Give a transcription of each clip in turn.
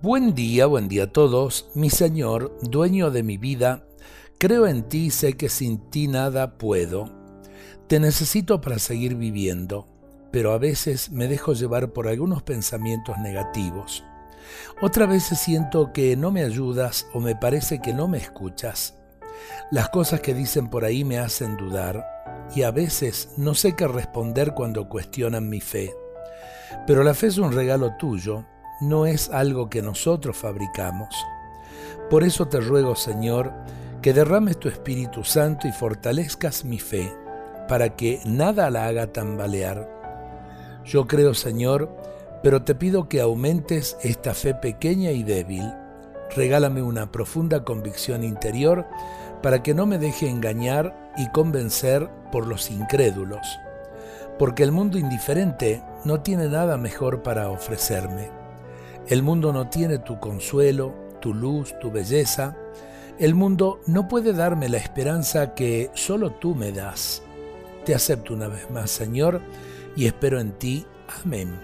Buen día, buen día a todos. Mi Señor, dueño de mi vida, creo en ti y sé que sin ti nada puedo. Te necesito para seguir viviendo, pero a veces me dejo llevar por algunos pensamientos negativos. Otras veces siento que no me ayudas o me parece que no me escuchas. Las cosas que dicen por ahí me hacen dudar y a veces no sé qué responder cuando cuestionan mi fe. Pero la fe es un regalo tuyo no es algo que nosotros fabricamos. Por eso te ruego, Señor, que derrames tu Espíritu Santo y fortalezcas mi fe, para que nada la haga tambalear. Yo creo, Señor, pero te pido que aumentes esta fe pequeña y débil. Regálame una profunda convicción interior para que no me deje engañar y convencer por los incrédulos, porque el mundo indiferente no tiene nada mejor para ofrecerme. El mundo no tiene tu consuelo, tu luz, tu belleza. El mundo no puede darme la esperanza que solo tú me das. Te acepto una vez más, Señor, y espero en ti. Amén.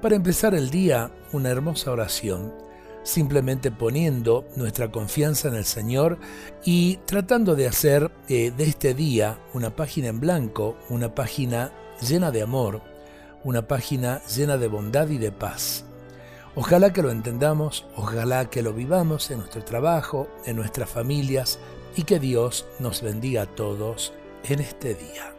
Para empezar el día, una hermosa oración, simplemente poniendo nuestra confianza en el Señor y tratando de hacer eh, de este día una página en blanco, una página llena de amor, una página llena de bondad y de paz. Ojalá que lo entendamos, ojalá que lo vivamos en nuestro trabajo, en nuestras familias y que Dios nos bendiga a todos en este día.